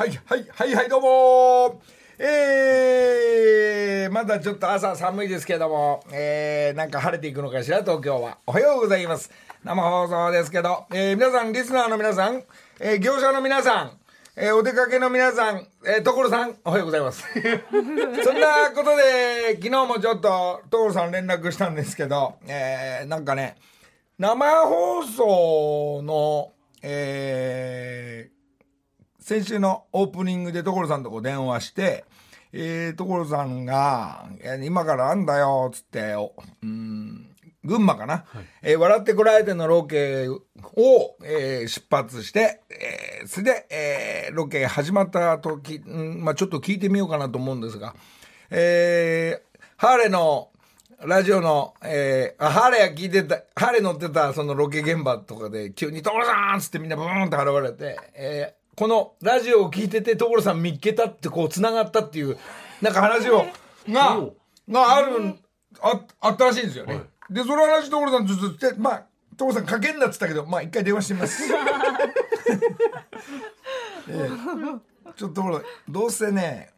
はいはいはいはいどうもえー、まだちょっと朝寒いですけども、えー、なんか晴れていくのかしら東京は。おはようございます。生放送ですけど、えー、皆さんリスナーの皆さん、えー、業者の皆さんえー、お出かけの皆さん、えー、所さん、おはようございます。そんなことで、昨日もちょっと、所さん連絡したんですけど、えー、なんかね、生放送の、えー、先週のオープニングで所さんとこ電話して、えー、所さんが、今からなんだよ、つって、うん、群馬かな、はい、えー、笑ってこられてのロケを、えー、出発して、えー、それで、えー、ロケ始まった時、うんまあ、ちょっと聞いてみようかなと思うんですが、えー、ハーレのラジオの、えー、ハーレー聞いてた、ハーレー乗ってたそのロケ現場とかで急に所さんっつってみんなブーンって現れて、えー、このラジオを聞いてて所さん見っけたってこう繋がったっていう、なんか話を、が、がある、あ、あったらしいんですよね。はいで、その話所さんずっとって、まあ、所さんかけんなっつったけど、まあ一回電話してみます。えー、ちょっと所どうせね、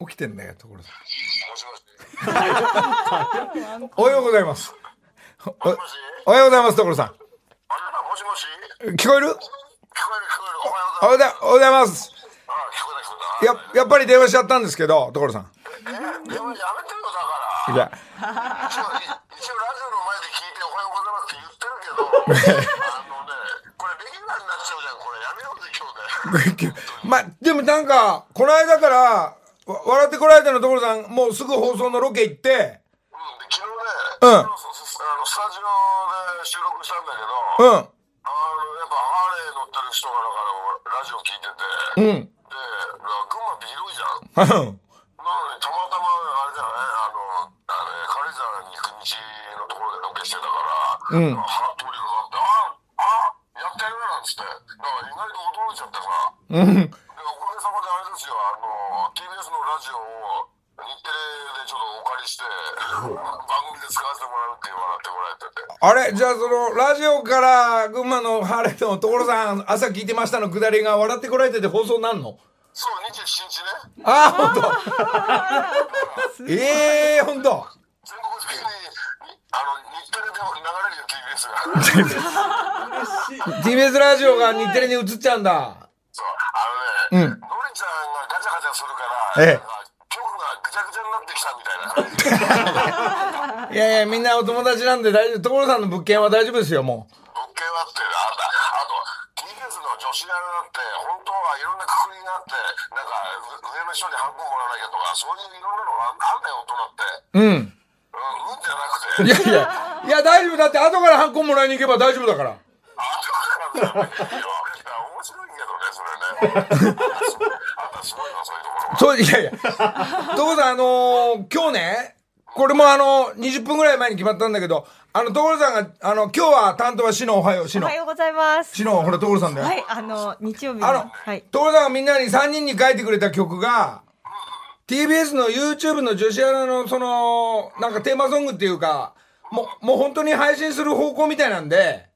起きてんだよ、所さん。おはようございます。おおはようございます、所さん。聞こえる？聞こえる聞こえる。おはようございます。や、やっぱり電話しちゃったんですけど、所さん。え電話やめてよ、だから。いや。一応、一応ラジオの前で聞いておはようございますって言ってるけど、あのね、これレギュラーになっちゃうじゃん、これやめようぜ、今日で。まあ、でもなんか、この間から、笑ってこられたの所さん、もうすぐ放送のロケ行って、うん、昨日ね、うん。あの、スタジオで収録したんだけど、うん。あの、やっぱハーレー乗ってる人がだからラジオ聞いてて、うん。で、群馬って広いじゃん。なのに、たまたまあれじゃないあの、軽井沢に行く道のところでロケしてたから、うん、通りがかって、ああやってるなんつって、だから意外と驚いちゃってさ、うん、でおかげさまであれですよ、あの、TBS のラジオをでちょっとお借りして、番組で使わせてもらうって言われてもらえてて。あれ？じゃあその、ラジオから群馬のハーレーの所さん、朝聞いてましたのくだりが笑ってこられてて放送なんの？そう、27日ね。ああ、ほんと。え えー、ほんと。全国的に、あの、日テレで流れるよ、TBS が。TBS ラジオが日テレに映っちゃうんだ。そう、あのね、うん。のりちゃんがガチャガチャするから、ええ。曲がぐちゃぐちゃになってきたみたいな感じ。いやいや、みんなお友達なんで大丈夫。所さんの物件は大丈夫ですよ、もう。物件はって、ああと、TBS の女子アナって、本当はいろんなくくりがあって、なんか、上の人にハンコもらわなきゃとか、そういういろんなのがあんだよ、大人って。うん。うんじゃなくて。いやいや、いや大丈夫。だって後からハンコもらいに行けば大丈夫だから。後から面白いそういうところ。そう、いやいや。どうぞ、あのー、今日ね、これもあの、20分ぐらい前に決まったんだけど、あの、所さんが、あの、今日は担当はしのおはよう、しの。おはようございます。しの、ほら、所さんだよ。はい、あの、日曜日あの、はい。所さんがみんなに3人に書いてくれた曲が、TBS の YouTube の女子アナのその、なんかテーマソングっていうか、もう、もう本当に配信する方向みたいなんで、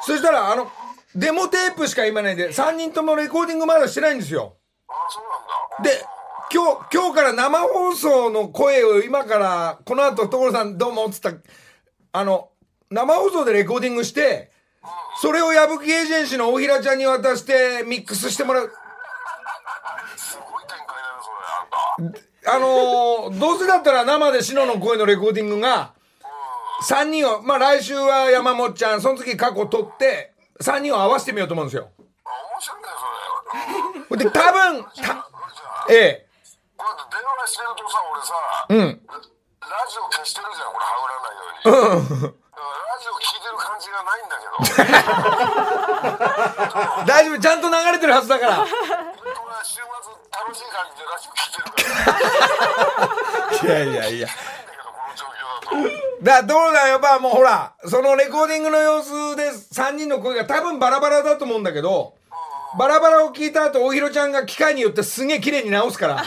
そしたら、あの、デモテープしか今ないで、3人ともレコーディングまだしてないんですよ。あそうなんだ。で、今日、今日から生放送の声を今から、この後、所さんどうもっつった、あの、生放送でレコーディングして、それを矢吹エージェンシーの大平ちゃんに渡してミックスしてもらう。あのー、どうせだったら生で篠の声のレコーディングが、3人を、まあ来週は山本ちゃん、その次過去取って、3人を合わせてみようと思うんですよ。面白いね、それ。で、多分、た、ええ。こうやって電話してるとさ、俺さ、うん。ラジオ消してるじゃん、これ、はぐらないように。うん。ラジオ聞いてる感じがないんだけど。大丈夫、ちゃんと流れてるはずだから。週末楽しい感じでラジオ聞いてるから。いやいやいや。だどうだよ、やっぱもうほら、そのレコーディングの様子で3人の声が多分バラバラだと思うんだけど、バラバラを聞いた後、大広ちゃんが機械によってすげえ綺麗に直すから。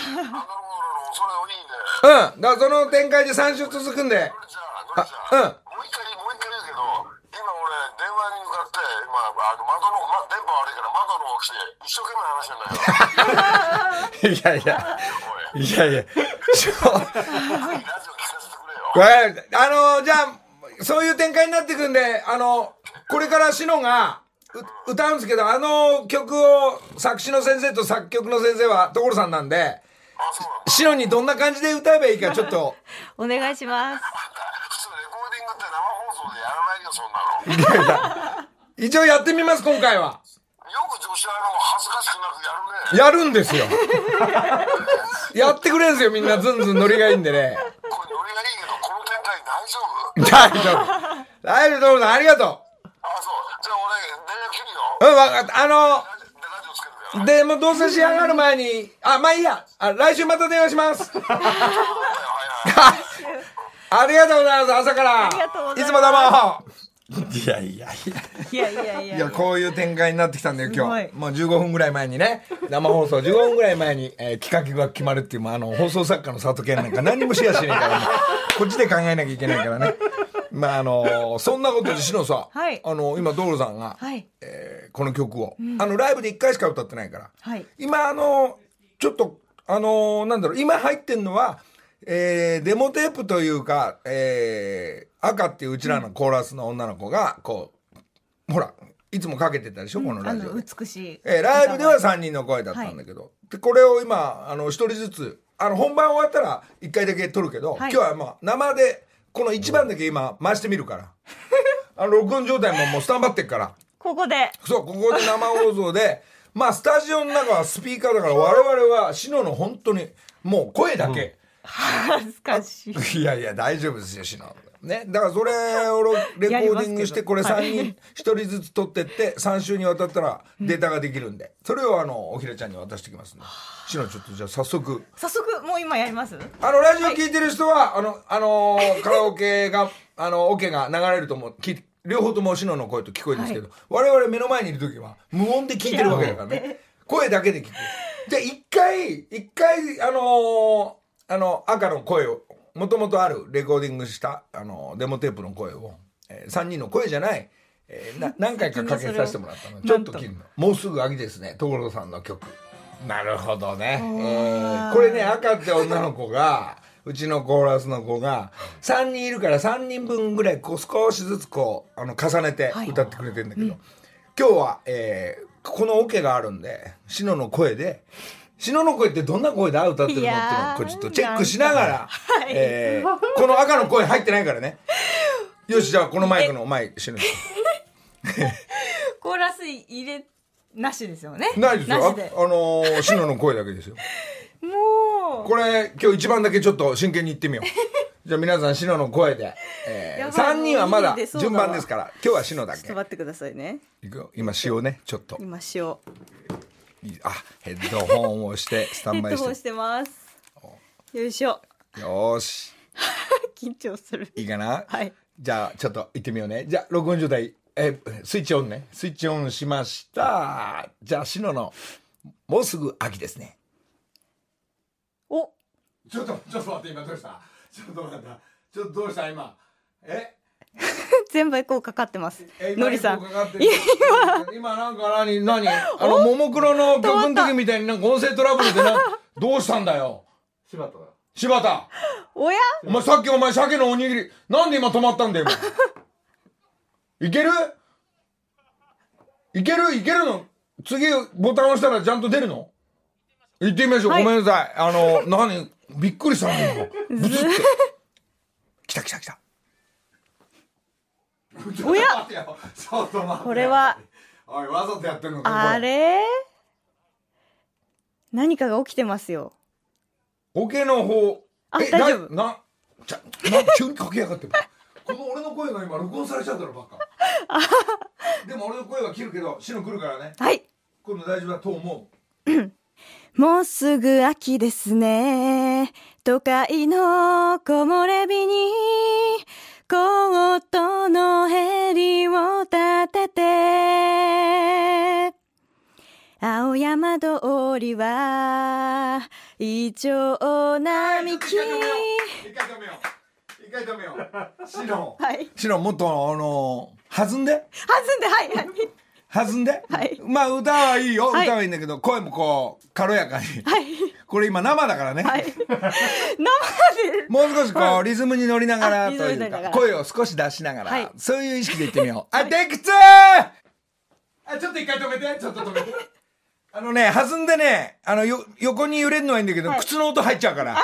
うん。だからその展開で3週続くんで。あ、うん。もう一回、もう一回言うけど、今俺、電話に向かって、今、あの、窓の、ま、電波悪いから窓の来て一生懸命話してんだよ。いやいや、いやいや、あの、じゃあ、そういう展開になっていくんで、あの、これからシノが、う歌うんですけど、あの曲を作詞の先生と作曲の先生は所さんなんで、シノにどんな感じで歌えばいいかちょっと、お願いします。普通レコーディングって生放送でやらないよそんなのよ 一応やってみます、今回は。く女子アナも恥ずかしくなくやるねやるんですよ。やってくれんすよ、みんなずんずんノリがいいんでね。大丈夫？大丈夫。大丈夫、所さん、ありがとあそうじゃあ俺電話切るよう。うん、わかった。あの、で、もうどうせ仕上がる前に、あ、まあいいや。あ、来週また電話します。ありがとうございます、朝から。ありがとうございますいつもどうも。いやいやいや。いやいやいや。いや、こういう展開になってきたんだよ、今日。もう15分ぐらい前にね、生放送15分ぐらい前に、えー企画が決まるっていう、もうあの、放送作家の佐藤健なんか何にもシェアしねえからね。こっちで考えなきゃいけないからね。まあ、あのそんなことで、しのさ、はいあの、今、道路さんが、はい。えーこの曲を、あの、ライブで1回しか歌ってないから。はい。今、あのちょっと、あのなんだろう、今入ってんのは、えーデモテープというか、えー赤っていううちらのコーラスの女の子が、こう、ほら、いつもかけてたでしょ、このあのラジオで。美しい。えーライブでは3人の声だったんだけど、で、これを今、あの、1人ずつ、あの、本番終わったら1回だけ撮るけど、はい今日はまあ、生で、この1番だけ今、回してみるから。あの、録音状態ももうスタンバってっから。ここで。そう、ここで生放送で、まあ、スタジオの中はスピーカーだから、我々は、シノの本当に、もう声だけ。恥ずかしい。いやいや、大丈夫ですよ、シノ。ね。だから、それをレコーディングして、これ3人、1人ずつ撮ってって、3週にわたったらデータができるんで、それをあの、おひらちゃんに渡してきますんで。シノ、ちょっとじゃあ早速。早速、もう今やります？あの、ラジオ聞いてる人は、あの、あのーカラオケが、あの、オ、ケが流れると思う。き両方ともシノの声と聞こえるんですけど、我々目の前にいる時は、無音で聞いてるわけだからね。声だけで聞く。で、一回、一回、あのーあの、赤の声を、もともとあるレコーディングした、あのデモテープの声を、えー、3人の声じゃない、えーな 何回かかけさせてもらったの。ちょっと切るの。もうすぐ秋ですね、所さんの曲。なるほどね。えーこれね、赤って女の子が、うちのコーラスの子が、3人いるから3人分ぐらい、こう少しずつこう、あの、重ねて歌ってくれてるんだけど、今日は、えーこのオケがあるんで、シノの声で、シノの声ってどんな声で歌ってるのっていうのこれちょっとチェックしながら、はいえーこの赤の声入ってないからね。よし、じゃあこのマイクの前、シノに。コーラス入れ、なしですよね。ないですよ。あ。あのー、シノの声だけですよ。もう。これ今日一番だけちょっと真剣に言ってみよう じゃあ皆さんシノの声で、えー、やばい3人はまだ順番ですから今日はシノだけちょっと待ってくださいね。いくよ今塩ねちょっと今塩。あヘッドホンをしてスタヘンバイしッドホンしててます。よいしょ。よーし。緊張する。いいかな？はい。じゃあちょっと行ってみようね。じゃあ録音状態。えースイッチオンね。スイッチオンしました。じゃあシノのもうすぐ秋ですね。お、ちょっとちょっと待って今どうした？ちょっと待った。ちょっとどうした？今。え？全部エコーかかってます。のりさん。エコー。かかってる今なんか何？何？あのももクロの曲の時みたいになんか音声トラブルでな どうしたんだよ？柴田だ。柴田。おや？お前さっきお前鮭のおにぎりなんで今止まったんだよ？今。いける？いける？いけるの？次ボタン押したらちゃんと出るの？行ってみましょう、はい。ごめんなさい。あの何？びっくりしたの今ブツって。来た来た来たおや？ちょっと待ってこれは、おいわざとやってんのかあれ？何かが起きてますよ。オケの方。あえ大丈夫。ななちゃな急にかけやがってこの俺の声が今録音されちゃったらバカでも俺の声は切るけどシノ来るからね。はい。今度大丈夫だと思 もうすぐ秋ですね。都会の木漏れ日に、コートのヘリを立てて、青山通りは、イチョウう並木。一回止めよう一回止めようシノ はい。シノもっとあの弾んで？弾んで、はい、はい。弾んで、はい。まあ歌はいいよ、はい。歌はいいんだけど声もこう軽やかに、はい。これ今生だからね、はい。生で。もう少しこうリズムに乗りながらあというか声を少し出しながら、はい。そういう意識で言ってみよう。あ、テイクツー!あ、ちょっと一回止めて、ちょっと止めて。あのね、弾んでね、あの、よ、横に揺れるのはいいんだけど、はい。靴の音入っちゃうから。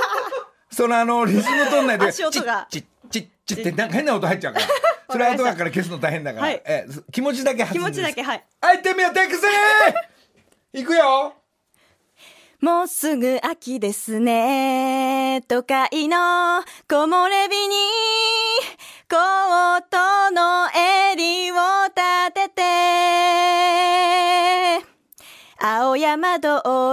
そのあの、リズム取んないで、足音が。チッチッチッチッってなんか変な音入っちゃうから。それ後から消すの大変だから。はいえ、気持ちだけ気持ちだけ、はい。はい、行ってみよう、テイクスリーいくよもうすぐ秋ですね。都会の木漏れ日に、コートの襟を立てて、青山通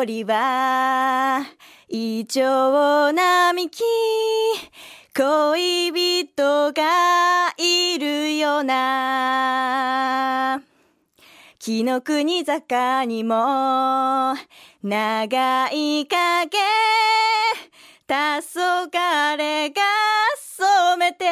りは、イチョウ並木、恋人がいるよな。木の国坂にも長い影黄昏が染めて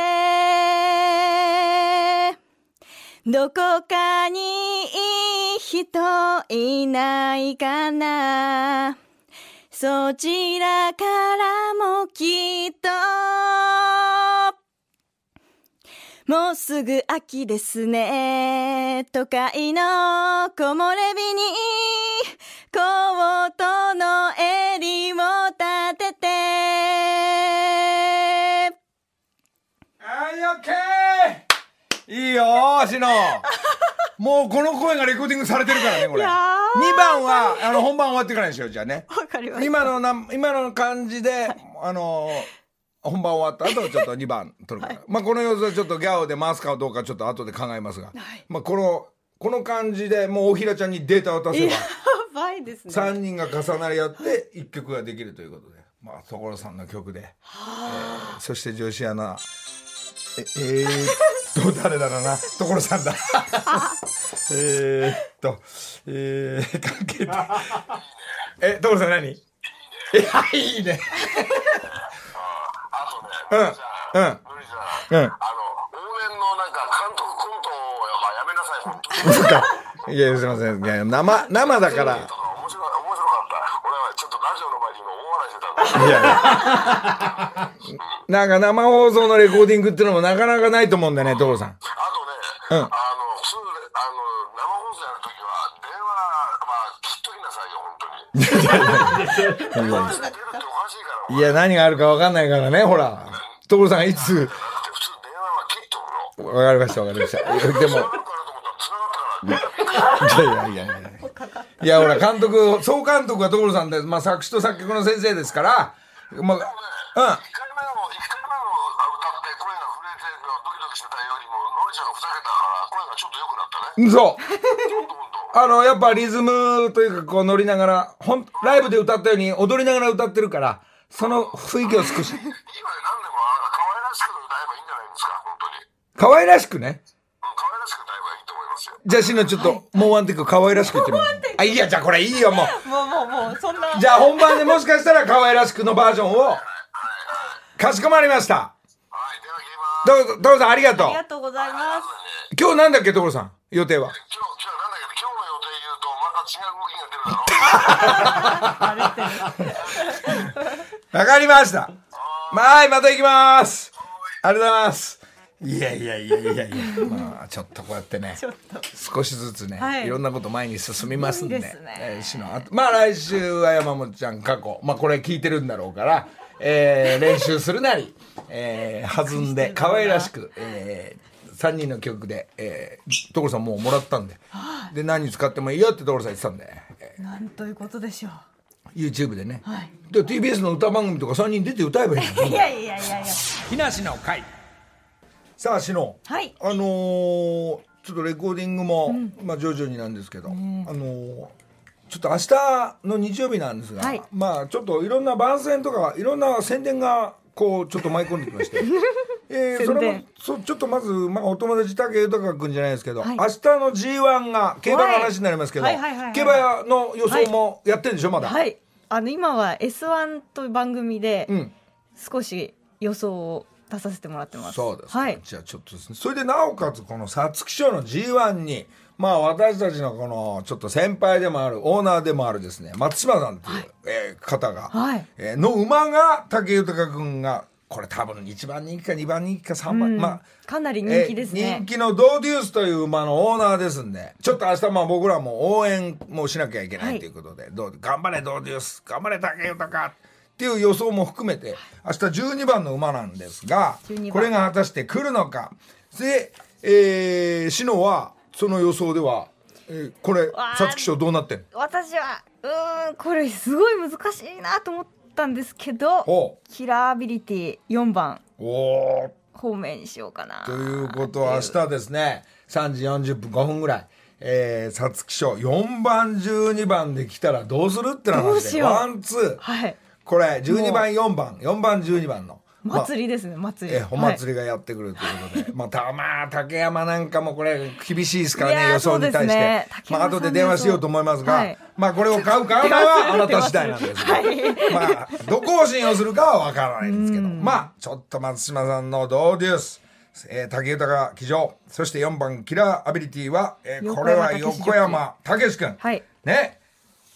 どこかにいい人いないかなそちらからもきっともうすぐ秋ですね。都会の木漏れ日に、コートの襟を立てて、はい、オッケーいいよ、しの。もうこの声がレコーディングされてるからね、これ。2いやー番は、あの、本番終わってからにしよう、じゃあね。今のな、今の感じで、あの、本番終わった後、ちょっと2番取るから。まあ、この様子はちょっとギャオで回すかどうか、ちょっと後で考えますが。まあ、この、この感じでもう大平ちゃんにデータを渡せばや、ばいですね。3人が重なり合って1曲ができるということで。まあ、所さんの曲で。えーそして女子アナ、え、えー、っと、誰だろうな。所さんだ。えーっと、えー、関係ない。え、所さん何？いや、いいね。あとね、うんのりさん、うんうんあの、往年のなんか監督コントを、まあ、やめなさい、本当に。いや、すいません。いや、生、生だから。面白い、面白かった。俺はちょっとラジオの前に今いやいや。なんか生放送のレコーディングっていうのもなかなかないと思うんだよね、所さん。あとね、うんあの、普通、あの、生放送やるときは、電話、まあ、切っときなさいよ、本当に。電話して出るっておかしいや、何があるかわかんないからね、ほら。所さんいつ、普通電話は切っとくの。わかりました、わかりました。でも、いやいやいやいや。いや、ほら、監督、総監督は所さんで、まあ、作詞と作曲の先生ですから、まあ、一回目の、一回目のあ歌って声が震えて、ドキドキしてたよりも、のりちゃんがふざけたから、声がちょっと良くなったね。うん、そう。あの、やっぱリズムというか、こう乗りながら、ほん、ライブで歌ったように踊りながら歌ってるから、その雰囲気を少し、今何でも、可愛らしく歌えばいいんじゃないですか、本当に。可愛らしくね。うん、可愛らしく歌じゃあ、しのちょっと、もうワンテイク可愛らしく言ってみよう。あ、いいや、じゃあこれいいよ、もう。もうもうもう、そんな。じゃあ本番でもしかしたら可愛らしくのバージョンを、かしこまりました。はい、では切ります。どうぞ、どうぞありがとうあり。がとうございます。今日なんだっけ、所さん？予定は？今日、今日なんだけど、今日の予定言うと、また違う動きが出るだろわかりました。はい、また行きます。ありがとうございます。いやいやいやいやいや、まあ、ちょっとこうやってね、少しずつね、はい。い、ろんなこと前に進みますんで、いいですね。えーしのあと。まあ来週は山本ちゃん過去、まあこれ聞いてるんだろうから、えー練習するなり、えー弾んで可愛らしく、えー、3人の曲で、えー、所さんもうもらったんで、で、何に使ってもいいよって所さん言ってたんで、えなんということでしょう。ー YouTube でね、はい。で TBS の歌番組とか3人出て歌えばいいのいやいやいやいや。木梨の会さあしのはい。あのーちょっとレコーディングも、まあ徐々になんですけど、あのーちょっと明日の日曜日なんですが、はい。まあちょっといろんな番宣とかいろんな宣伝がこうちょっと舞い込んできまして、えー、それもそちょっとまず、まあ、お友達武豊君じゃないですけど、はい。明日の G1 が競馬の話になりますけど、はい。はい。はい。はい。はい競馬の予想もやってるんでしょまだ、はい。あの、今は S1 という番組でうん。少し予想を出させてもらってます。そうですか、はい。じゃあちょっとですね。それでなおかつこの皐月賞の G1 にまあ私たちのこのちょっと先輩でもあるオーナーでもあるですね。松島さんっていう、えー方が、はい。えーの馬が武豊君がこれ多分1番人気か2番人気か3番、うん。まあかなり人気ですえーね人気のドーデュースという馬のオーナーですんでちょっと明日まあ僕らも応援もしなきゃいけないということで、どう頑張れドーデュース頑張れ武豊っていう予想も含めて明日12番の馬なんですが12番。これが果たして来るのか。で、えー、篠はその予想では、えーこれ皐月賞どうなってんの？私はうーんこれすごい難しいなと思ったんですけどおキラーアビリティ4番。おー。方面にしようかな。ということは明日ですね。3時40分5分ぐらい。えー、皐月賞4番12番で来たらどうするってどう話でワンツー。はいこれ12番4番。4番12番の。まあ祭りですね祭り。えお祭りがやってくるということで、まあたまあ竹山なんかもこれ厳しいですからね予想に対して、まあ後で電話しようと思いますが、はい。まあこれを買う 買うのはあなた次第なんですが、まあどこを信用するかはわからないんですけど。まあちょっと松島さんのドーデュースえー、竹豊騎乗。そして4番キラーアビリティは、えーこれは横横山武史君、はい。ね。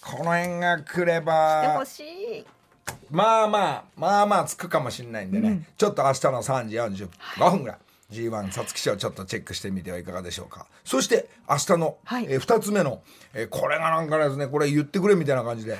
この辺が来れでばほしいまあまあまあまあつくかもしれないんでね、ちょっと明日の3時45分ぐらい。G1 皐月賞ちょっとチェックしてみてはいかがでしょうか。そして明日の、はい。え2つ目の、えーこれがなんかですね。これ言ってくれみたいな感じで。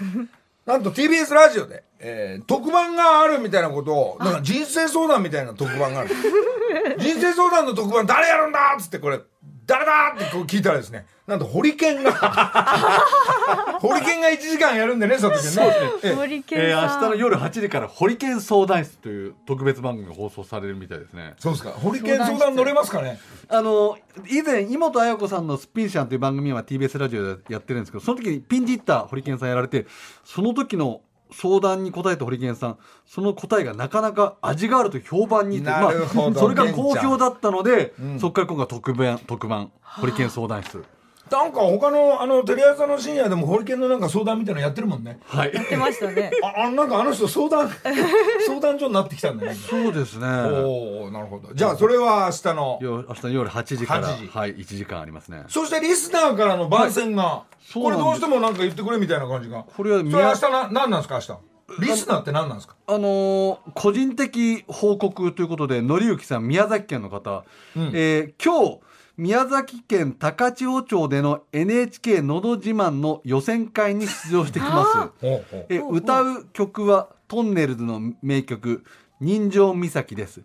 なんと TBS ラジオで、えー特番があるみたいなことをなんか人生相談みたいな特番がある。人生相談の特番誰やるんだっつってこれ誰だってこう聞いたらですねなんとホリケンが ホリケンが1時間やるんでね佐藤君ね。ええ。ホリケえー、明日の夜8時からホリケン相談室という特別番組が放送されるみたいですね。そうですか。ホリケン相談乗れますかね？あの以前井本彩子さんの「スピンシャン」という番組は TBS ラジオでやってるんですけどその時にピンチヒッターホリケンさんやられてその時の相談に答えたホリケンさんその答えがなかなか味があると評判にまあ、それが好評だったので、そこから今回特番特番ホリケン相談室なんか他のあのテレ朝の深夜でもホリケンのなんか相談みたいなのやってるもんね。はい出ましたねあ、あなんかあの人相談 相談所になってきたんだね。そうですねおお、なるほど。じゃあそれは明日の。よ明日の夜8時から8時はい1時間ありますねそしてリスナーからの番宣が、これそうなんですどうしてもなんか言ってくれみたいな感じが。これはそれ明日な何なんですか明日？リスナーって何なんですか？あのー個人的報告ということで、のりゆきさん、宮崎県の方、うんえー今日、宮崎県高千穂町での NHK のど自慢の予選会に出場してきます。え歌う曲はトンネルズの名曲「人情岬」です。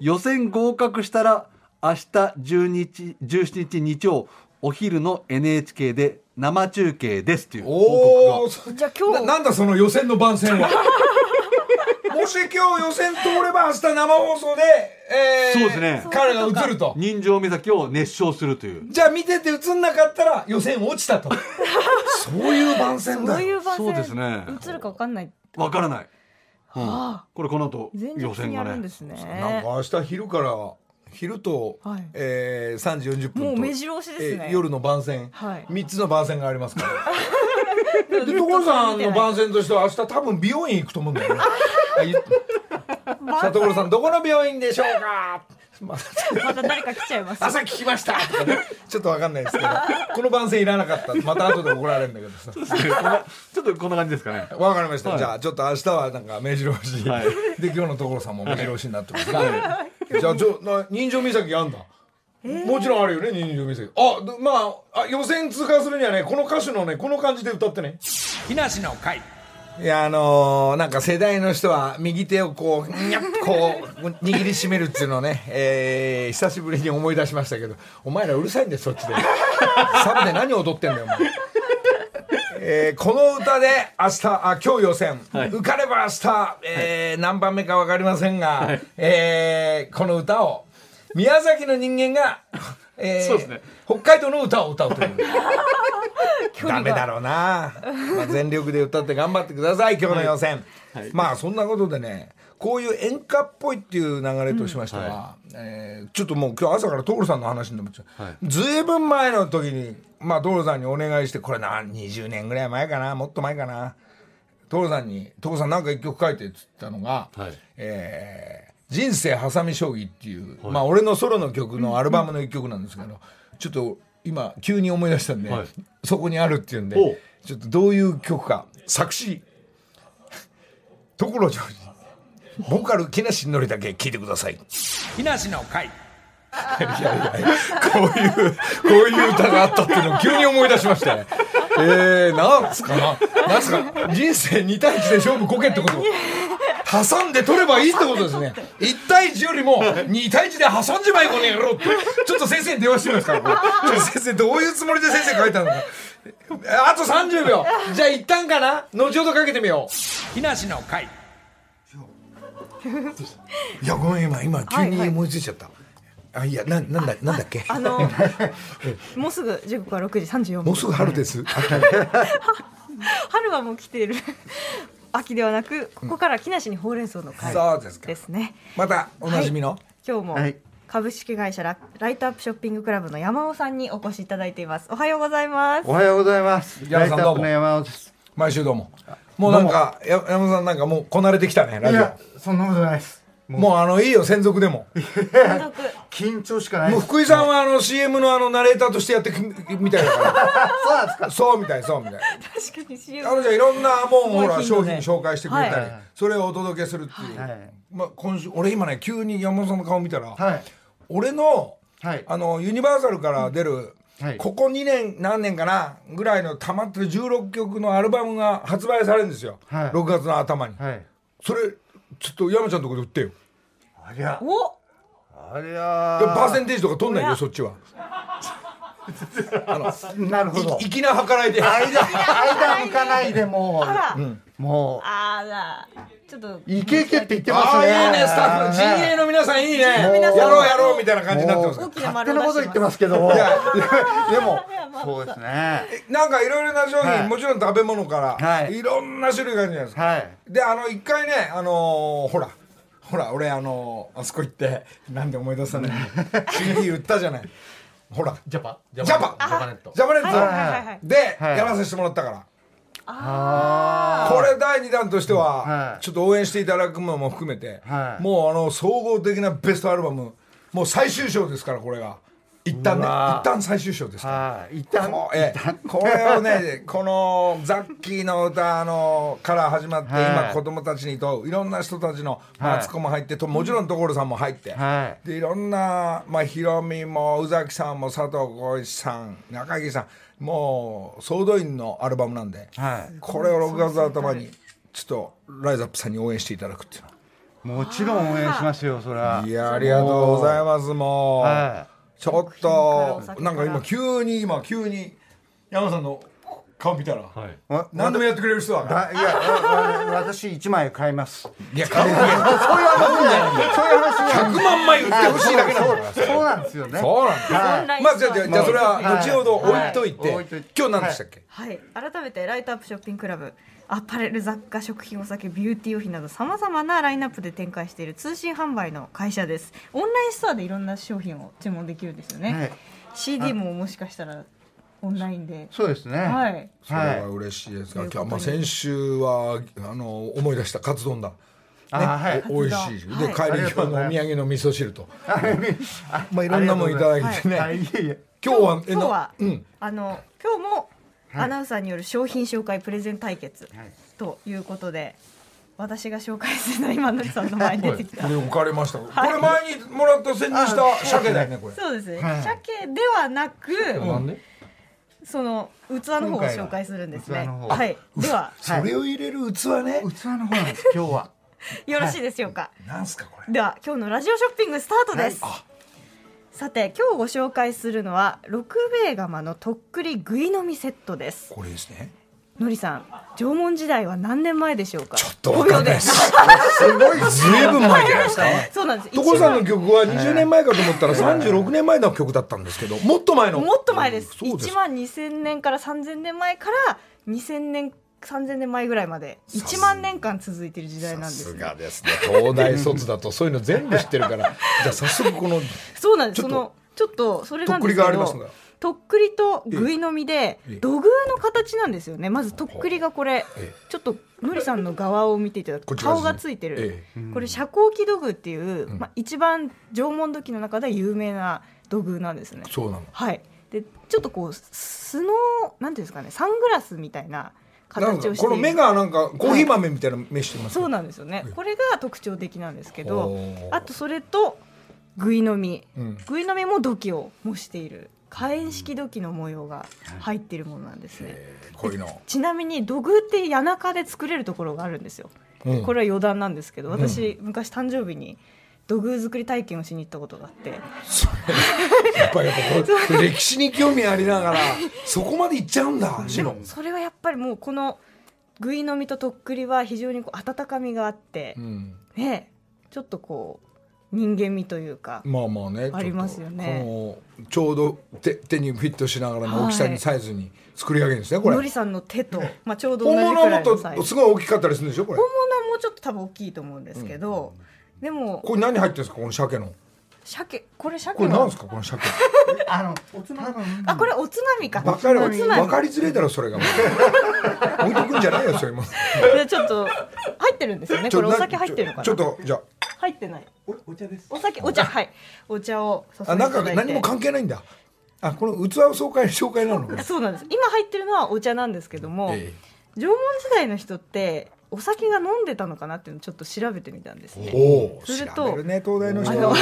予選合格したら明日10日17日日曜お昼の NHK で生中継ですという報告が。おおそじゃあ今日ななんだその予選の番宣は もし今日予選通れば明日生放送で、えーそうですね。彼が映ると。人情岬を熱唱するという。じゃあ見てて映んなかったら予選落ちたと。そういう番宣だ。そういう番宣。そうですね。映るか分かんない。わからない、うんあ。これこの後予選がねやるんですね。なんか明日昼から昼と、はい。えー、3時40分ともう目白押しですね。えー夜の番宣、はい。3つの番宣がありますから。で所さんの番宣としては明日多分美容院行くと思うんだよね。あ言っ里所さんどこの病院でしょうか？まあまた誰か来ちゃいます朝聞きました。ちょっとわかんないですけど。この番宣いらなかった。また後で怒られるんだけどさ。ちょっとこんな感じですかね。わかりました、はい。じゃあちょっと明日はなんか目白押し、はい。で今日の所さんも目白押しになってますね、じゃあちょな人情岬あんだ、もちろんあるよね人情岬。あでまああ予選通過するにはねこの歌手のねこの感じで歌ってね。木梨の会。いやあのーなんか世代の人は右手をこうにゃっとこう握りしめるっていうのをね、えー久しぶりに思い出しましたけどお前らうるさいんだよそっちで。サブで何踊ってんだよお前えーこの歌で明日あ今日予選、はい。受かれば明日、えー何番目か分かりませんが、えーこの歌を宮崎の人間が、えーそうですね。北海道の歌を歌うという。ダメだろうな、まあ、全力で歌って頑張ってください今日の予選、はい。まあそんなことでねこういう演歌っぽいっていう流れとしましては、うんはえーちょっともう今日朝から所さんの話になっちゃう、はい。ずいぶん前の時にまあ所さんにお願いしてこれな20年ぐらい前かなもっと前かな。所さんに「所さんなんか一曲書いて」っつったのが、はい。えー人生ハサミ将棋っていう、まあ俺のソロの曲のアルバムの一曲なんですけど、ちょっと今急に思い出したんで、はい。そこにあるっていうんでちょっとどういう曲か。作詞。所ジョージボーカル木梨憲武聞いてください。木梨の会いやいやこういうこういう歌があったっていうのを急に思い出しまして。えー、なんすかな？なんすか？人生2対1で勝負こけってこと？挟んで取ればいいってことですね。1対1よりも2対1で挟んじまいこの野郎って。ちょっと先生に電話してみますからこれ。ちょっと先生どういうつもりで先生書いたのか。あと30秒。じゃあ一旦かな？後ほどかけてみよう。木梨の会。いやごめん今今急に思いついちゃった、あいやななんだなんだっけ？あの もうすぐ時刻は6時34分。もうすぐ春です。春はもう来ている。秋ではなくここから木梨にほうれん草の会そうですね。またおなじみの、今日もはい。株式会社ラライトアップショッピングクラブの山尾さんにお越しいただいています。おはようございます。おはようございます。山田さんどうもライトアップの山尾です。毎週どうも。もうなんかや山本さんなんかもうこなれてきたねラジいや、そんなことないです。オもうあのいいよ専属でも。緊張しかない。もう。福井さんはあの CM のあのナレーターとしてやってくみたいだから。そうなんですか？そうみたいそうみたい。確かに CM あのじゃあいろんなもんほら商品紹介してくれたり、はい。それをお届けするっていう、はい。まあ、今週俺今ね急に山本さんの顔見たら、はい。俺のはい。あのユニバーサルから出る、はい。ここ2年何年かなぐらいの溜まってる16曲のアルバムが発売されるんですよ、はい。6月の頭に、はい。それちょっと山ちゃんのとこで売ってよありゃ。お。ありでゃ。パーセンテージとか取んないよそっちは。なるほど。い。粋な計らいで。間、間向かないでもあら、う、もあら。ちょっと。う、イケイケって言ってますああね。いいね。スタッフ陣営の皆さんいいね。やろうやろうみたいな感じになってます。もう大きな勝手なこと言ってますけど。いやでもまあ、そうですね。なんかいろいろな商品、はい。もちろん食べ物から、はい。い、ろんな種類があるじゃないですか、はい。であの一回ねあのーほらほら俺あのーあそこ行ってなんで思い出さないの？CD 売ったじゃない。ほら。ジャパ？ジャパ？ジャパネット。ジャパネット、で、はい。やらさせてもらったから。あこれ第2弾としては、はい。ちょっと応援していただくのも含めて、はい。もうあの総合的なベストアルバムもう最終章ですからこれが一旦ね一旦最終章ですから。はい。一旦、こうええこれをね このザッキーの歌のから始まって、はい。今子供たちにといろんな人たちのはい。マツコも入ってともちろん所さんも入って、はい。でいろんな、まあ、ヒロミも宇崎さんも佐藤浩市さん中木さんもう総動員のアルバムなんで、はい。これを6月頭にちょっとライズアップさんに応援していただくっていうの。もちろん応援しますよ、それは。いやありがとうございますもう、はちょっとなんか今急に今急に山さんの顔見たら、はい。わ何でもやってくれる人だから。だいや、私一枚買います。いや買うそういう話そういう話なん100万枚売ってほしいだけなんだそうなんですよね。そうなんだはい。まあじゃあじゃあじゃあそれははい。後ほど置いといて、はい。今日何でしたっけ、はい、改めてライトアップショッピングクラブ。アパレル雑貨食品お酒ビューティー用品などさまざまなラインナップで展開している通信販売の会社です。オンラインストアでいろんな商品を注文できるんですよね、はい。CD ももしかしたらオンラインで。そうですね。はい。それは嬉しいです。が、はい今日まあ先週はあの思い出したカツ丼だ。あはい。お美味しい。し、ではい。帰り際のお土産の味噌汁と、あまあいろんなもんいただいてね。はい、いえいえ。今日はえ今日は、なうん。あの今日もはい。アナウンサーによる商品紹介プレゼン対決はい。ということで、私が紹介するのは今のりさんの前に出てきた。これ置かれました。これ前にもらった煎じした鮭だよねこれ。そうです。ね、はい。鮭ではなく、なんで？その器の方を紹介するんですねははいではそれを入れる器ね。器の方なんです。今日は。よろしいでしょうか、なんすかこれ。では今日のラジオショッピングスタートです、はいさて今日ご紹介するのは六兵衛釜のとっくりぐい飲みセットですこれですね。のりさん縄文時代は何年前でしょうか？ちょっとわかんないです。5秒すごいずいぶん前じゃないですか？そうなんです所さんの曲は20年前かと思ったら36年前の曲だったんですけど、もっと前の。もっと前ですそうです1万2000年から3000年前から2000年3000年前ぐらいまで1万年間続いている時代なんでさすすねがですね。東大卒だとそういうの全部知ってるから。じゃあ早速このそうなんですちょっとそのちょっとそれとっくりなんですけどがありますが。とっくりとぐいのみでええ。土偶の形なんですよね。まずとっくりがこれえちょっとのりさんの側を見ていただくこと顔がついてる。えこれ遮光器土偶っていう、うん。まあ、一番縄文土器の中で有名な土偶なんですね。えそうなの。はい。でちょっとこうスノーなんていうんですかねサングラスみたいな形をしてこの目がなんかコーヒー豆みたいな目してますそうななんですよね。はいこれが特徴的なんですけどあとそれとぐいのみ。うん。ぐいのみも土器を模している火炎式土器の模様が入っているものなん。ですねえーこうい。うのちなみに土偶って谷中で作れるところがあるんですよ。うん。これは余談なんですけどうん。私昔誕生日に土偶作り体験をしに行ったことがあって。やっぱり歴史に興味ありながらそこまで行っちゃうんだシノそれはやっぱりもうこのぐいのみととっくりは非常にこう温かみがあってうん。ねちょっとこう人間味というかまあまあねありますよね。このちょうど手手にフィットしながらの大きさにはいサイズに作り上げるんですねこれ。のりさんの手と、まあ、ちょうど同本じくらいのサイズ。とすごい大きかったりするんでしょこれ。本物はもうちょっと多分大きいと思うんですけど、でもこれ何入ってるんですかこの鮭の？鮭これ鮭これ何のですかこの鮭？あの多分あこれおつまみか。分かるおつまみ。分かりづれえだろそれが 置いとくんじゃないよそれも。でちょっと入ってるんですよね。これお酒入ってるのかなちょちょっとじゃ入ってない。おお茶です。お酒お茶はい。お茶を注いでああなんか何も関係ないんだ。あこの器を紹介紹介なの？あ そうなんです。今入ってるのはお茶なんですけども、え。縄文時代の人ってお酒が飲んでたのかなっていうのをちょっと調べてみたんですね。おおそれと調べるね東大の人あの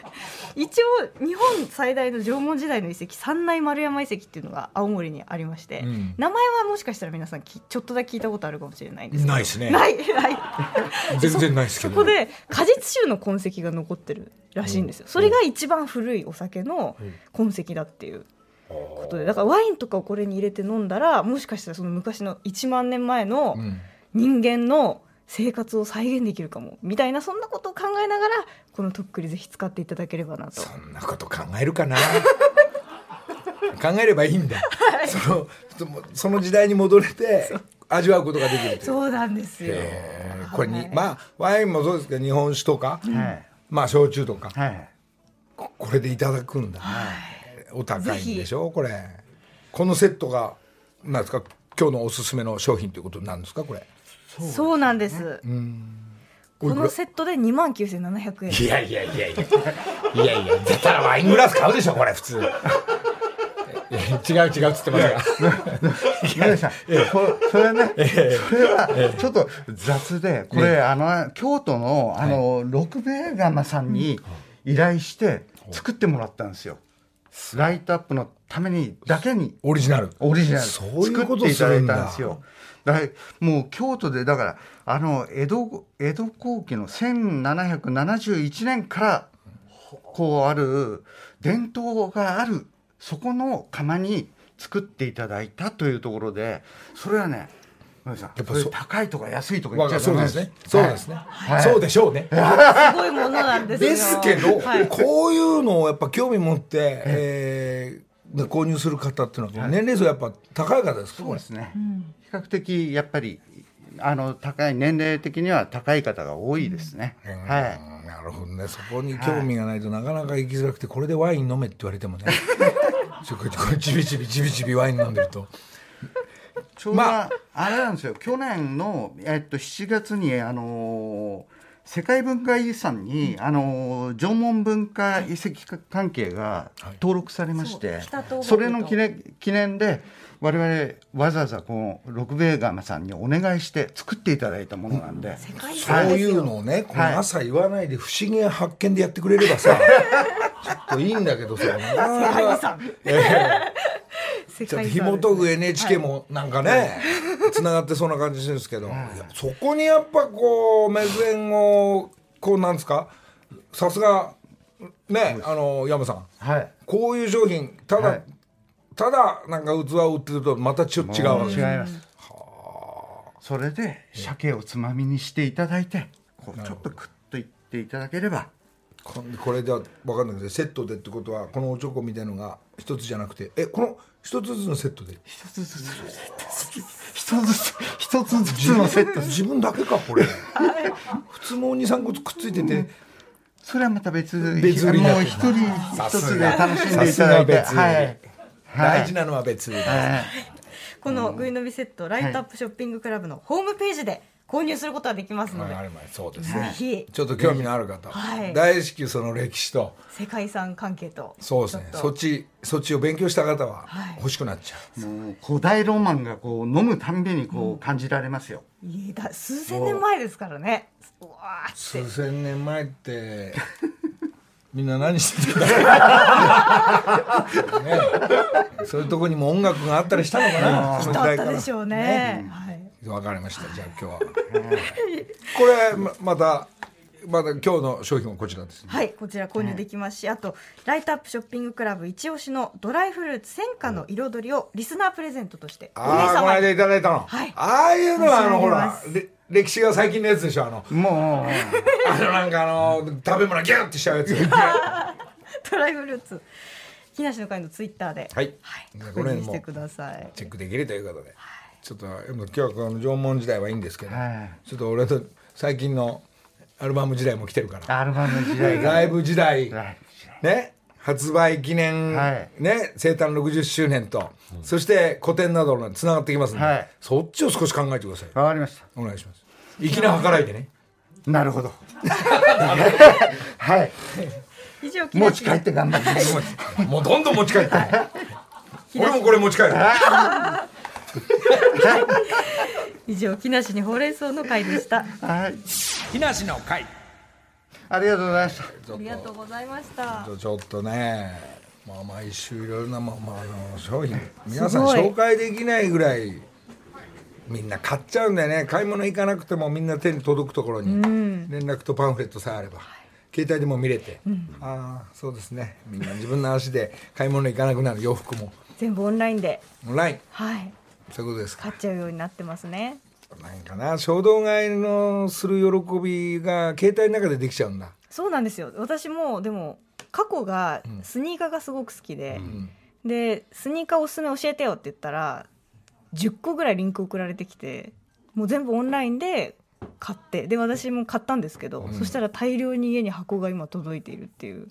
一応日本最大の縄文時代の遺跡三内丸山遺跡っていうのが青森にありまして、うん。名前はもしかしたら皆さんきちょっとだけ聞いたことあるかもしれないんですけど。ないですね。ないない。全然ないですけど そこで果実臭の痕跡が残ってるらしいんですよ。それが一番古いお酒の痕跡だっていうことで。だからワインとかをこれに入れて飲んだらもしかしたらその昔の1万年前のうん人間の生活を再現できるかもみたいなそんなことを考えながらこのとっくりぜひ使っていただければなと。そんなこと考えるかな？考えればいいんだ、そのそのその時代に戻れて味わうことができるそうなんですよ。これに、はい。まあワインもそうですけど日本酒とか、はい。まあ焼酎とかはい。ここれでいただくんだ、お高いんでしょ？これ。このセットがなんですか？今日のおすすめの商品ということなんですか？これそうなんです。このセットで2万9700円いやいやいやいやいやいや絶対ワイングラス買うでしょこれ普通。え違う違うっつってますが。皆さん、こそれね、それはちょっと雑で、これ、あの、京都の、あの、六兵衛釜さんに依頼して作ってもらったんですよ。ライトアップのために、だけに、オリジナル。オリジナル。そういう作ことっていただいたんですよ。もう京都でだからあの江戸江戸後期の1771年からこうある伝統があるそこの窯に作っていただいたというところでそれはねやっぱ高いとか安いとか言わっちゃかそうですね。そうですね、はい。そうでしょうね、すごい。ものなんですよですけど、はい。こういうのをやっぱ興味持って、え購入する方っていうのは年齢層やっぱ高い方ですか？そうですね、比較的やっぱりあの高い年齢的には高い方が多いですね、はい。うんなるほどね。そこに興味がないとなかなか行きづらくてこれでワイン飲めって言われてもね。ちょこれこれちびちびちびちびワイン飲んでると。ちょうど、まあ。あれなんですよ。去年の、えっと、7月に、あのー世界文化遺産に、あのー縄文文化遺跡関係が登録されまして、そう北東北と。それの記念記念で我々わざわざこの六兵衛釜さんにお願いして作っていただいたものなんで、世界遺そういうのをねこのはい。朝言わないで不思議な発見でやってくれればさ ちょっといいんだけどさ。ちょっと紐解く NHK もなんかね、つながってそうな感じするんですけど、そこにやっぱこう目線をこうなんですか？さすがねあの山さん。はい、こういう商品ただ、はいただなんか器を売ってるとまたちょっと違う違います。それで鮭をつまみにしていただいて、こうちょっとクッといっていただければ。ここれでは分かんないけどセットでってことはこのおちょこみたいのが一つじゃなくてえこの一つずつのセットで？一つずつ一つずつ一つずつのセット。自分だけかこれ。普通も23個くっついてて、それはまた別別もう一人さ一つで楽しんでいただいて。はい大事なのは別です、はい。このグイのびセット、ライトアップショッピングクラブのホームページで購入することができますので、あれもそうですぜねひ。ちょっと興味のある方、はい。大至急その歴史と。世界遺産関係と。そうですね。そっちそっちを勉強した方ははい。欲しくなっちゃう、もう古代ロマンがこう飲むたんびにこう感じられますよ。いやだ数千年前ですからね。うわーって。数千年前って みんな何してたんだねそういうとこにも音楽があったりしたのかな。その時だっ代から。たでしょうね。はい。わかりました。じゃあ今日は。これままたまた今日の商品はこちらです。ねはい、こちら購入できますし、あとライトアップショッピングクラブ一押しのドライフルーツ戦果の彩りをリスナープレゼントとして5名ああこの間いただいたの、はい。ああいうのはあのほら歴史が最近のやつでしょあの。もあのなんかあの食べ物ギュッてしちゃうやつ。ドライフルーツ。木梨の会のツイッターで、はい。はい、こ確れも認してください。チェックできるということで、ちょっとでも今日はこの縄文時代はいいんですけど、はい。ちょっと俺と最近のアルバム時代も来てるから。うアルバム時代が。ライブ時代。はいね発売記念、はいね生誕60周年と、そして古典などのつながってきますんで、はいそっちを少し考えてくださいわかりました。お願いします粋な計らいでねなるほど。はい。以上木持梨ち帰って頑張ります。もうどんどん持ち帰って、俺もこれ持ち帰る以上木梨にほうれん草の会でした。はい。木梨の会ありがとうございました。ありがとうございました。ちょっとねまあ毎週いろいろな、まあまあ、あの商品皆さん紹介できないぐらいみんな買っちゃうんだよね。買い物行かなくてもみんな手に届くところに連絡とパンフレットさえあれば、携帯でも見れて、ああそうですね。みんな自分の足で買い物行かなくなる洋服も。全部オンラインで、オンライン。はい、そういうことですか。買っちゃうようになってますね。なんかな。衝動買いのする喜びが携帯の中でできちゃうんだ。そうなんですよ。私もでも過去がスニーカーがすごく好きで、でスニーカーおすすめ教えてよって言ったら10個ぐらいリンク送られてきて、もう全部オンラインで買って、で私も買ったんですけど、そしたら大量に家に箱が今届いているっていう。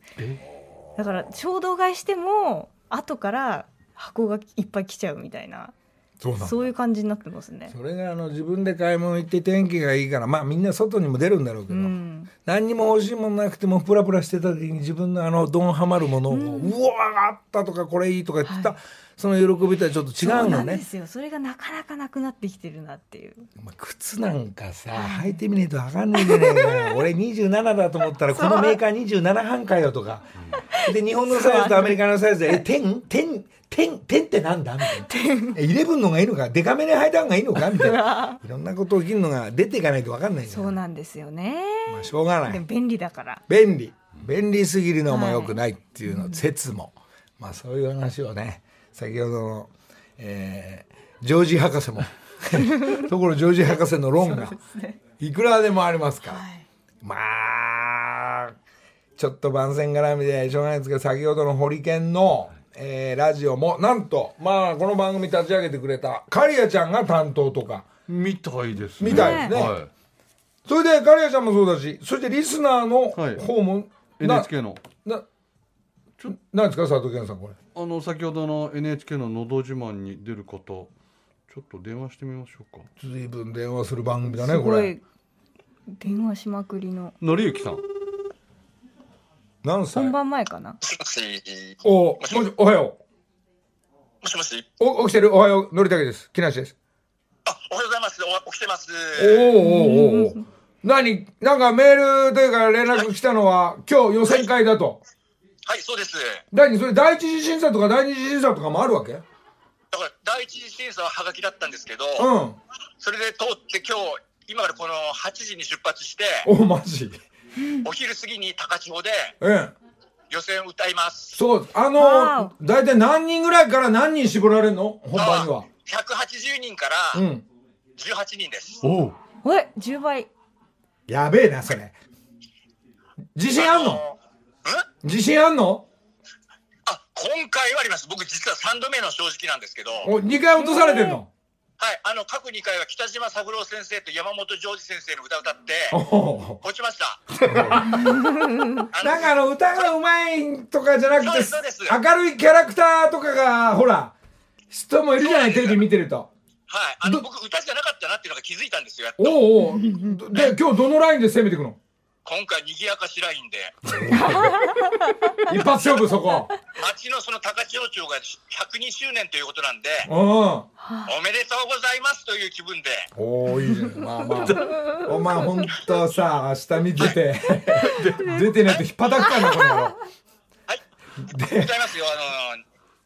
だから衝動買いしても後から箱がいっぱい来ちゃうみたいな、そうそういう感じになってますね。それがあの自分で買い物行って天気がいいからまあみんな外にも出るんだろうけど、うん、何にも欲しいものなくてもプラプラしてた時に自分のあのドンハマるものを、うわあったとかこれいいとか言った、その喜びとはちょっと違そうのね。んですよ。それがなかなかなくなってきてるなっていう。まあ靴なんかさ履いてみねえと分かんないじゃねえかよ。俺27だと思ったらこのメーカー27半かよとか。で日本のサイズとアメリカのサイズで「え点点点点ってなんだ?」みたいな「え11のがいいのか？デカめに履いた方がいいのか?」みたいな。いろんなこと起きるのが出ていかないと分かんないそうなんですよね。まあしょうがない。便利だから。便利。便利すぎるのも良くないっていうの、説も。まあそういう話をね先ほどの、えージョージ博士も ところジョージ博士の論がいくらでもありますから、はい。まあちょっと番宣絡みでしょうがないですけど先ほどのホリケンの、えーラジオもなんとまあこの番組立ち上げてくれたカリアちゃんが担当とか。みたいですね。みたいですね。はそれでカリアちゃんもそうだしそしてリスナーのはい。方も、い、な NHK の。な、ちょ、なんですか佐藤健さんこれ？あの先ほどの NHK の「のど自慢」に出る方ちょっと電話してみましょうか随分電話する番組だねすごこれい。電話しまくりの。のりゆきさん何歳？本番前かな？もしもし。おもしおはよもしもし。うお起きてる？おはようのりたけです木梨ですあ、おはようございます。お起きてます。おーおーおーおー何なんかメールというか連絡来たのは今日予選会だとはい、そうです。何それ第一次審査とか第二次審査とかもあるわけ？だから第一次審査はハガキだったんですけど、うん。それで通って今日、今からこの8時に出発して、おマジ？お昼過ぎに高千穂でええ。予選歌います。そうあわのお。大体何人ぐらいから何人絞られるの？本番には。180人かうらん18人です。おう。おい、10倍。やべえなそれ。自信あんの？のん自信あんの？あ、今回はあります。僕実は3度目の正直なんですけど、お2回落とされてんの？はい、はい、あの、各2回は北島三郎先生と山本譲二先生の歌を歌って、落ちました。なんかあの歌がうまいとかじゃなくて明るいキャラクターとかがほら人もいるじゃないテレビ見てると。はい、あの、僕、歌じゃなかったなっていうのが気づいたんですよ、やっと。おうおう。で今日どのラインで攻めていくの？今回、賑やかしラインで、一発勝負そこ。町のその高千穂町が102周年ということなんで、うん。おめでとうございますという気分で、おおいいじゃんまあまあ。お前ほんとさ明日見てて出てないと引っ叩くからなこの野郎。はい、歌いますよ、あの、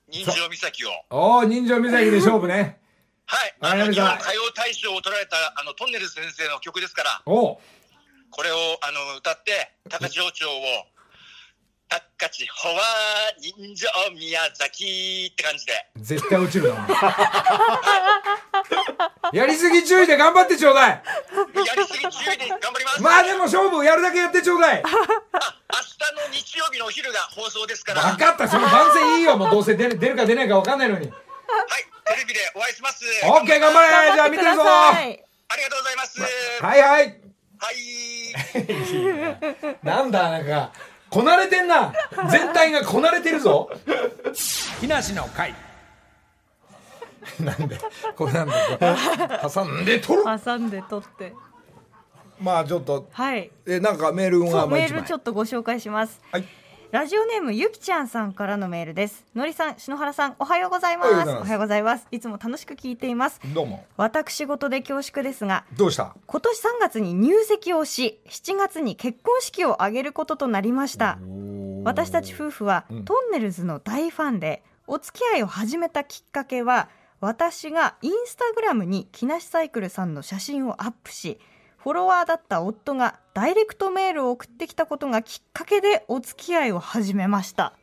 人情岬を。おお人情岬で勝負ね。はい、あの、日本歌謡大賞を取られた、あの、トンネルズ先生の曲ですから、おうこれを、あの、歌って、高千穂町を、高千穂は人情宮崎って感じで、絶対落ちるな やりすぎ注意で頑張ってちょうだい。やりすぎ注意で頑張ります。まあでも勝負やるだけやってちょうだい。あ明日の日曜日のお昼が放送ですから、分かったその番宣いいよもうどうせ出る出るか出ないか分かんないのに。はい、テレビでお会いします。オッケー頑張れじゃあ見てるぞ。ありがとうございます。はいはいはい。な。んだなんかこなれてんな。全体がこなれてるぞ。木梨の会。なんでこれなんで挟んで取る挟んで取って。まあちょっと。はい。えなんかメールがメールちょっとご紹介します。はいラジオネームゆきちゃんさんからのメールです。のりさん篠原さんおはようございます。おはようございます。いつも楽しく聞いています。どうも。私事で恐縮ですがどうした？今年3月に入籍をし7月に結婚式を挙げることとなりました。私たち夫婦は、うん。トンネルズの大ファンでお付き合いを始めたきっかけは私がインスタグラムに木梨サイクルさんの写真をアップしフォロワーだった夫がダイレクトメールを送ってきたことがきっかけでお付き合いを始めました。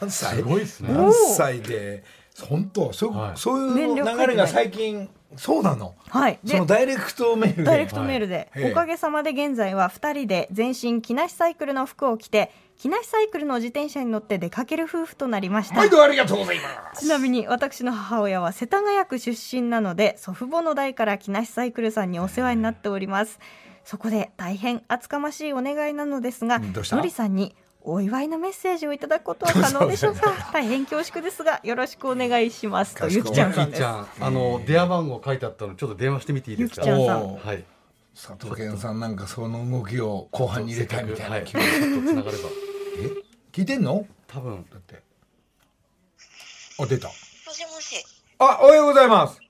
何歳？すごいですね。何歳で？本当そ,、はい。そういう流れが最近そうなの？はい。そのダイレクトメールで？ダイレクトメールで、はい。おかげさまで現在は2人で全身木梨サイクルの服を着て木梨サイクルの自転車に乗って出かける夫婦となりました。毎度ありがとうございます。ちなみに私の母親は世田谷区出身なので祖父母の代から木梨サイクルさんにお世話になっております。そこで大変厚かましいお願いなのですがのりさんにお祝いのメッセージをいただくことは可能でしょうか？大変恐縮ですがよろしくお願いします。ゆきちゃんさんです。ゆきちゃんあの電話番号書いてあったのちょっと電話してみていいですか？ゆきちゃんさん。おーはい。佐藤健さんなんかその動きを後半に入れたいみたいなはい気ちょっとつながれば。え？聞いてんの？多分。だって。あ出た。もしもし。あおはようございます。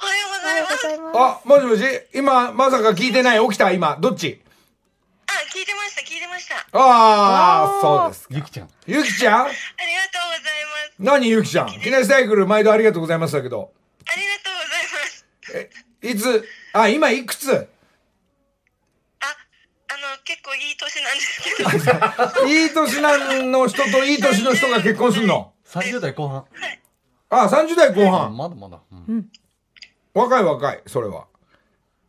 おはようございます。あもしもし。今まさか聞いてない。起きた？今。どっち？あ、聞いてました、聞いてました。あああそうですゆきちゃん。ゆきちゃん？りがとうございます。何ゆきちゃん？木梨サイクル毎度ありがとうございましたけど。ありがとうございます。えいつ？あ今いくつ？あ、あの、結構いい年なんですけど。いい年なんの人といい年の人が結婚するの？30代後半。あ30代後半。まだまだ、うん。若い若いそれは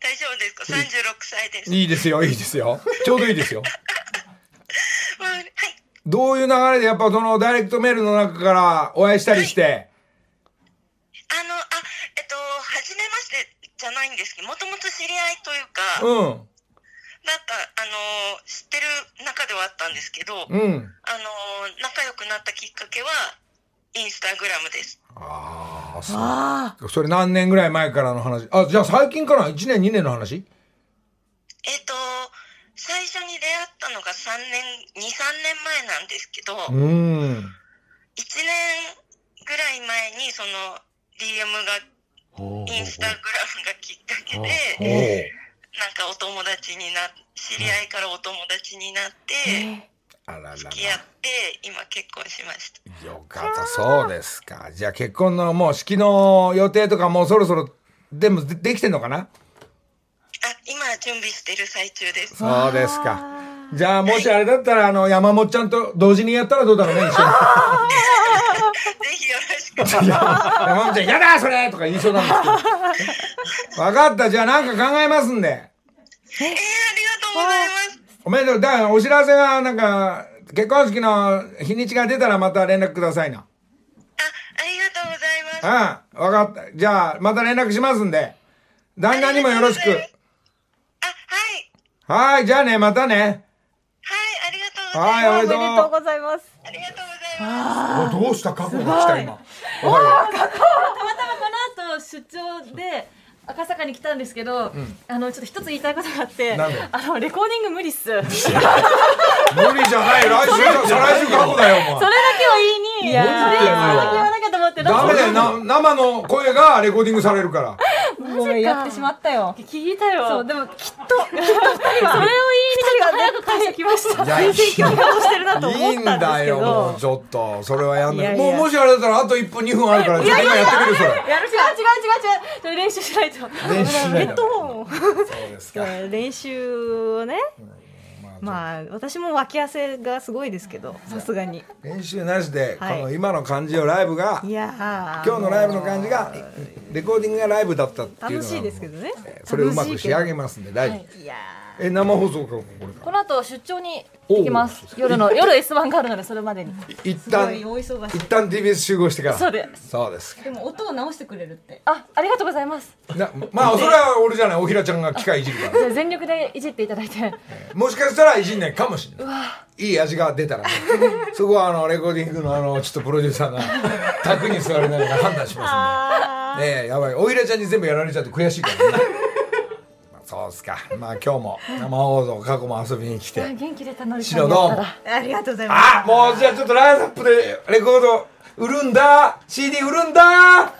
大丈夫ですか ?36 歳です。いいですよ。いいですよ。ちょうどいいですよ。うんはい。どういう流れでやっぱそのダイレクトメールの中からお会いしたりして、あの、あ、えっと、はじめましてじゃないんですけど、もともと知り合いというか、うん。なんか、あの、知ってる中ではあったんですけど、うん。あの、仲良くなったきっかけは、インスタグラムです。ああそう。あそれ何年ぐらい前からの話？あじゃあ最近かな？1年2年の話？えっと、最初に出会ったのが3年、2、3年前なんですけど、うーん。1年ぐらい前にその DM がインスタグラムがきっかけおでおなんかお友達にな知り合いからお友達になっーてえあららら。付き合って今結婚しました。よかったそうですか。じゃあ結婚のもう式の予定とかもうそろそろでもでできてんのかな？あ今準備してる最中です。ぜそうですか。じゃあもしあれだったらあの山本ちゃんと同時にやったらどうだろうね一緒に。ひよろしく。山本ちゃん「やだそれ!」とか言いそうなんですけど。分かった。じゃあなんか考えますんで。えー、ありがとうございますおめでとうだからお知らせがなんか結婚式の日にちが出たらまた連絡くださいなあありがとうございます。うん、わかった。じゃあ、また連絡しますんで。旦那にもよろしく。あ、はい。はい、じゃあね、またね。はい、ありがとうございます。はい、おめでとう。ございます。ありがとうございます。おどうした？過去が来た今。おはよたまたまこの後出張で赤坂に来たんですけど、あのちょっと一つ言いたいことがあってあのレコーディング無理っすそれだけう無理じゃない。来週だ、再来週過去だよ、お前。は言いにいやそれだけ言わなきゃと思ってダメだよ、な、生の声がレコーディングされるから。もうやってしまったよ。聞いたよ。そう、でもきっと、それを言いにちょっと早く会社来ました。全然興味をしてるなと思いいんったんですけだよ、もどう。ちょっと。それはやんない。もう、もしあれだったら、あと1分、2分あるから、ちょっと今やってみる、それ。やる違う違う違う。違うそれ練習しないと。練習しないヘッドホンそうですか。練習をね、まあ私も脇汗がすごいですけどさすがに。練習なしで、こはい。の今の感じをライブが、いやー。今日のライブの感じが、レコーディングがライブだったっていうのが楽しいですけどね。それをうまく仕上げますんで大丈夫、い。やえ生放送かこれかこの後出張に行きます。夜の夜 S1 があるのでそれまでに。一旦い大忙し一旦 TBS 集合してから。そうです。そうです。でも音を直してくれるって。あありがとうございます。なまあそれは俺じゃない。おひらちゃんが機械いじるから。全力でいじっていただいて。もしかしたらいじんないかもしれない。いい味が出たらね。そこはあのレコーディングのあのちょっとプロデューサーが 卓に座りながら判断しますんで。ねえやばい。おひらちゃんに全部やられちゃって悔しいからね。まあそうっすか。まあ今日も生放送過去も遊びに来て。元気出たのりちゃ白どうも。んやったらありがとうございます。あもうじゃあちょっとラインナップでレコード売るんだ。CD 売るんだ